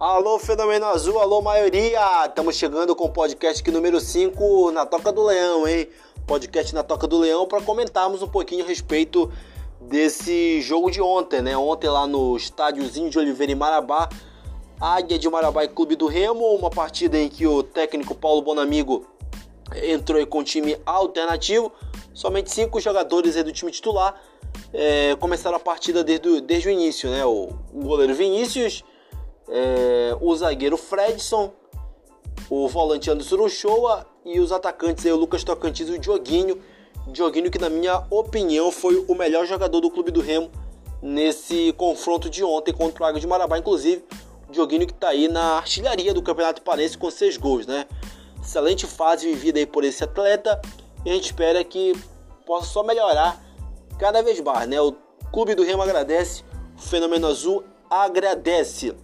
Alô, Fenômeno Azul, alô, maioria! Estamos chegando com o podcast aqui número 5 na Toca do Leão, hein? Podcast na Toca do Leão para comentarmos um pouquinho a respeito desse jogo de ontem, né? Ontem lá no estádiozinho de Oliveira em Marabá, Águia de Marabá e Clube do Remo, uma partida em que o técnico Paulo Bonamigo entrou com o time alternativo, somente cinco jogadores do time titular é, começaram a partida desde, desde o início, né? O goleiro Vinícius, é, o zagueiro Fredson, o volante Anderson Uchoa e os atacantes aí, o Lucas Tocantins e o Dioguinho. Dioguinho que na minha opinião foi o melhor jogador do Clube do Remo nesse confronto de ontem contra o Águia de Marabá, inclusive o Dioguinho que está aí na artilharia do Campeonato Parense com seis gols, né? Excelente fase vivida aí por esse atleta e a gente espera que possa só melhorar cada vez mais, né? O Clube do Remo agradece, o Fenômeno Azul agradece.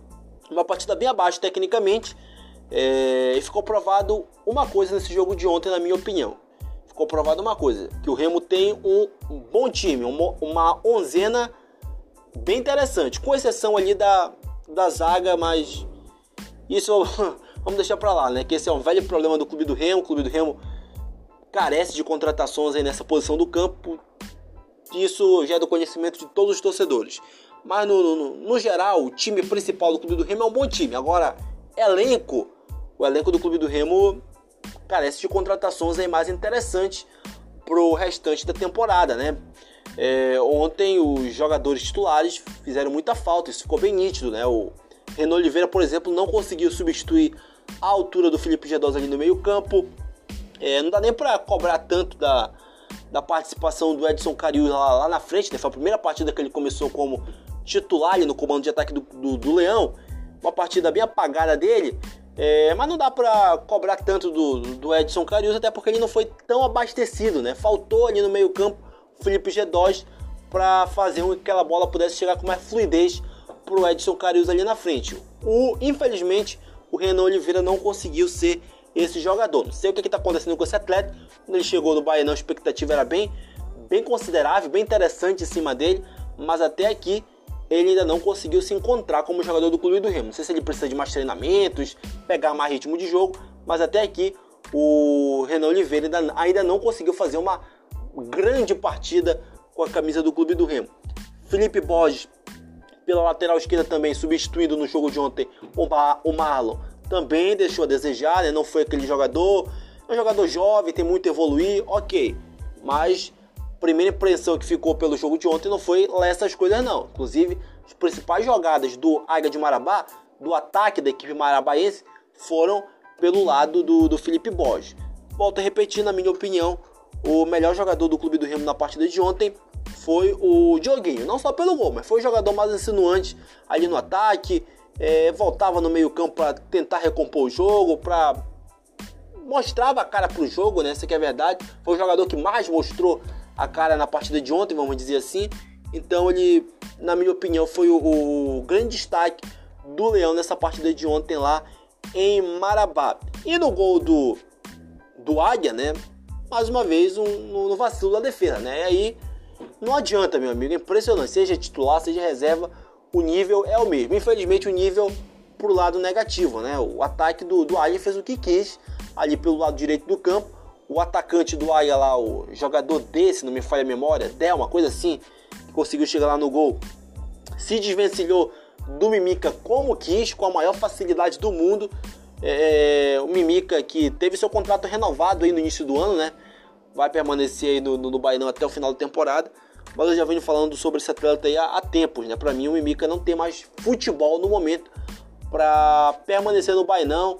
Uma partida bem abaixo tecnicamente, é, e ficou provado uma coisa nesse jogo de ontem, na minha opinião. Ficou provado uma coisa, que o Remo tem um bom time, uma, uma onzena bem interessante, com exceção ali da, da zaga, mas isso vamos deixar para lá, né? Que esse é um velho problema do Clube do Remo. O Clube do Remo carece de contratações aí nessa posição do campo. Isso já é do conhecimento de todos os torcedores. Mas no, no, no geral, o time principal do Clube do Remo é um bom time. Agora, elenco, o elenco do Clube do Remo carece de contratações aí mais interessantes pro restante da temporada, né? É, ontem os jogadores titulares fizeram muita falta, isso ficou bem nítido, né? O Renan Oliveira, por exemplo, não conseguiu substituir a altura do Felipe Gedós ali no meio campo. É, não dá nem para cobrar tanto da, da participação do Edson Cariú lá, lá, na frente, né? Foi a primeira partida que ele começou como titular ali no comando de ataque do, do, do Leão. Uma partida bem apagada dele. É, mas não dá para cobrar tanto do, do Edson Carius, até porque ele não foi tão abastecido, né? Faltou ali no meio campo o Felipe G2 para fazer com que aquela bola pudesse chegar com mais fluidez para o Edson Carius ali na frente. O, infelizmente, o Renan Oliveira não conseguiu ser esse jogador. Não sei o que está acontecendo com esse atleta. Quando ele chegou no Bahia, a expectativa era bem, bem considerável, bem interessante em cima dele, mas até aqui ele ainda não conseguiu se encontrar como jogador do Clube do Remo. Não sei se ele precisa de mais treinamentos, pegar mais ritmo de jogo, mas até aqui o Renan Oliveira ainda, ainda não conseguiu fazer uma grande partida com a camisa do Clube do Remo. Felipe Borges, pela lateral esquerda também, substituindo no jogo de ontem o, Marlon, também deixou a desejar, né? não foi aquele jogador, é um jogador jovem, tem muito a evoluir, ok, mas primeira impressão que ficou pelo jogo de ontem não foi lá essas coisas não. Inclusive, as principais jogadas do Águia de Marabá, do ataque da equipe marabaense, foram pelo lado do, do Felipe Borges. Volto a repetir, na minha opinião, o melhor jogador do Clube do Remo na partida de ontem foi o Dioguinho. Não só pelo gol, mas foi o jogador mais insinuante ali no ataque. É, voltava no meio campo para tentar recompor o jogo, para mostrava a cara pro jogo, né? Essa que é a verdade. Foi o jogador que mais mostrou a cara na partida de ontem, vamos dizer assim. Então ele, na minha opinião, foi o, o grande destaque do Leão nessa partida de ontem lá em Marabá. E no gol do, do Águia, né? Mais uma vez um, no, vacilo da defesa, né? E aí não adianta, meu amigo, é impressionante. Seja titular, seja reserva, o nível é o mesmo. Infelizmente, o nível pro lado negativo, né? O ataque do, do Águia fez o que quis ali pelo lado direito do campo o atacante do Aia lá, o jogador desse, não me falha a memória, Del, uma coisa assim, que conseguiu chegar lá no gol, se desvencilhou do Mimica como quis, com a maior facilidade do mundo. É, o Mimica que teve seu contrato renovado aí no início do ano, né? Vai permanecer aí no, no, no Bainão até o final da temporada. Mas eu já venho falando sobre esse atleta aí há, há tempos, né? Para mim, o Mimica não tem mais futebol no momento para permanecer no Bainão,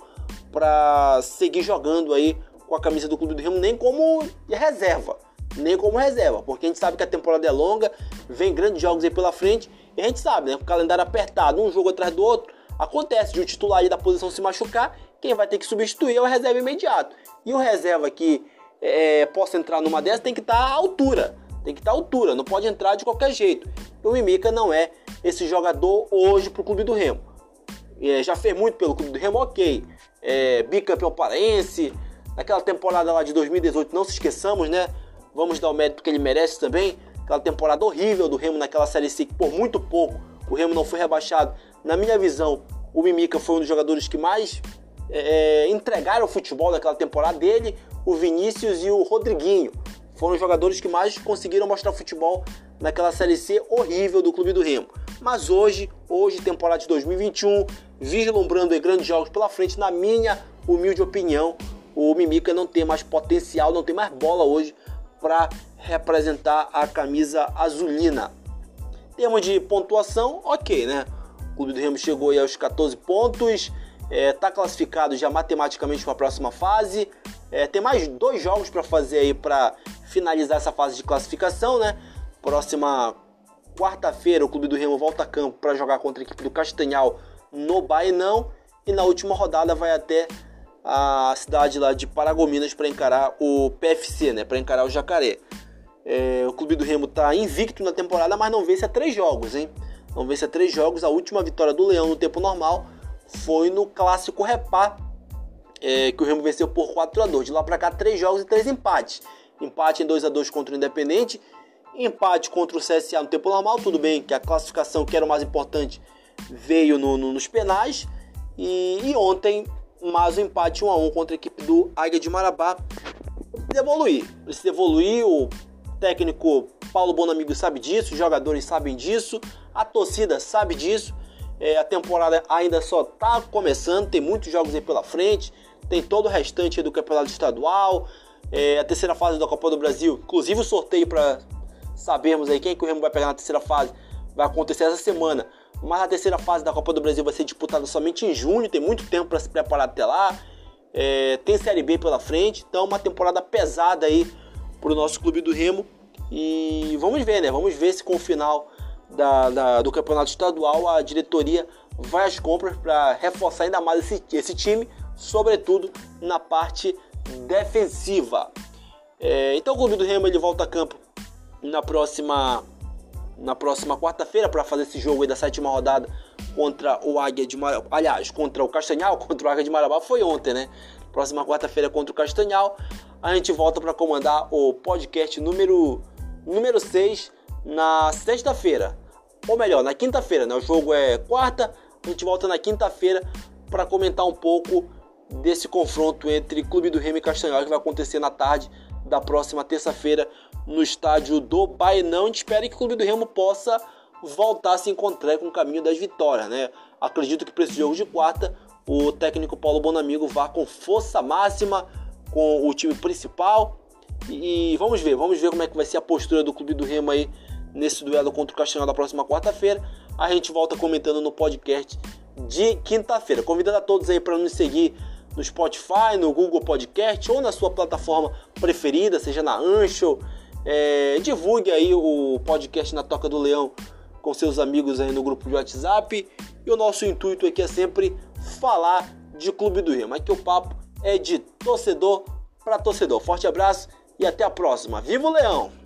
para seguir jogando aí com a camisa do Clube do Remo nem como reserva, nem como reserva, porque a gente sabe que a temporada é longa, vem grandes jogos aí pela frente, e a gente sabe, né, com o calendário apertado, um jogo atrás do outro, acontece de o titular aí da posição se machucar, quem vai ter que substituir é o reserva imediato. E o reserva que é, possa entrar numa dessas tem que estar tá à altura, tem que estar tá à altura, não pode entrar de qualquer jeito. E o Mimica não é esse jogador hoje para o Clube do Remo. É, já fez muito pelo Clube do Remo, ok. É, bicampeão paraense, Naquela temporada lá de 2018, não se esqueçamos, né? Vamos dar o mérito que ele merece também. Aquela temporada horrível do Remo naquela Série C, que por muito pouco o Remo não foi rebaixado. Na minha visão, O Mimica foi um dos jogadores que mais é, entregaram o futebol daquela temporada dele, o Vinícius e o Rodriguinho. Foram os jogadores que mais conseguiram mostrar futebol naquela Série C horrível do Clube do Remo. Mas hoje, hoje, temporada de 2021, vislumbrando grandes jogos pela frente, na minha humilde opinião, o Mimica não tem mais potencial, não tem mais bola hoje para representar a camisa azulina. Termos de pontuação, ok, né? O Clube do Remo chegou aí aos 14 pontos, está é, tá classificado já matematicamente para a próxima fase. É, tem mais dois jogos para fazer aí para finalizar essa fase de classificação, né? Próxima quarta-feira o Clube do Remo volta a campo para jogar contra a equipe do Castanhal no Bainão e na última rodada vai até a cidade lá de Paragominas para encarar o PFC, né? Para encarar o Jacaré. É, o Clube do Remo está invicto na temporada, mas não vence a três jogos, hein? Não vence a três jogos. A última vitória do Leão no tempo normal foi no clássico Repá, é, que o Remo venceu por 4 a 2 De lá para cá, três jogos e três empates. Empate em 2 a 2 contra o Independente, empate contra o CSA no tempo normal. Tudo bem que a classificação, que era o mais importante, veio no, no, nos penais. E, e, ontem, mais um empate 1 a 1 contra a equipe do Águia de Marabá. Precisa evoluir, precisa evoluir. O técnico Paulo Bonamigo sabe disso, os jogadores sabem disso, a torcida sabe disso. É, a temporada ainda só está começando, tem muitos jogos aí pela frente, tem todo o restante do campeonato estadual, é, a terceira fase da Copa do Brasil, inclusive o sorteio para sabermos aí quem que o Remo vai pegar na terceira fase vai acontecer essa semana. Mas a terceira fase da Copa do Brasil vai ser disputada somente em junho, tem muito tempo para se preparar até lá. É, tem Série B pela frente, então uma temporada pesada aí para o nosso clube do Remo. E vamos ver, né? Vamos ver se com o final da, da, do campeonato estadual, a diretoria vai às compras para reforçar ainda mais esse, esse time, sobretudo na parte defensiva. É, então o Clube do Remo ele volta a campo na próxima na próxima quarta-feira para fazer esse jogo aí da sétima rodada contra o Águia de Marabá. Aliás, contra o Castanhal, contra o Águia de Marabá foi ontem, né? Próxima quarta-feira contra o Castanhal. A gente volta para comandar o podcast número número 6 na sexta-feira. Ou melhor, na quinta-feira, né? O jogo é quarta, a gente volta na quinta-feira para comentar um pouco desse confronto entre Clube do Remo e Castanhal que vai acontecer na tarde da próxima terça-feira no estádio do Bainão. A gente espera que o Clube do Remo possa voltar a se encontrar com o caminho das vitórias, né? Acredito que para esse jogo de quarta o técnico Paulo Bonamigo vá com força máxima com o time principal e vamos ver, vamos ver como é que vai ser a postura do Clube do Remo aí nesse duelo contra o Castanhal da próxima quarta-feira. A gente volta comentando no podcast de quinta-feira. Convidando a todos aí para nos seguir no Spotify, no Google Podcast ou na sua plataforma preferida, seja na Ancho. É, divulgue aí o podcast na Toca do Leão com seus amigos aí no grupo de WhatsApp. E o nosso intuito aqui é sempre falar de Clube do Remo. Aqui o papo é de torcedor para torcedor. Forte abraço e até a próxima. Viva o Leão!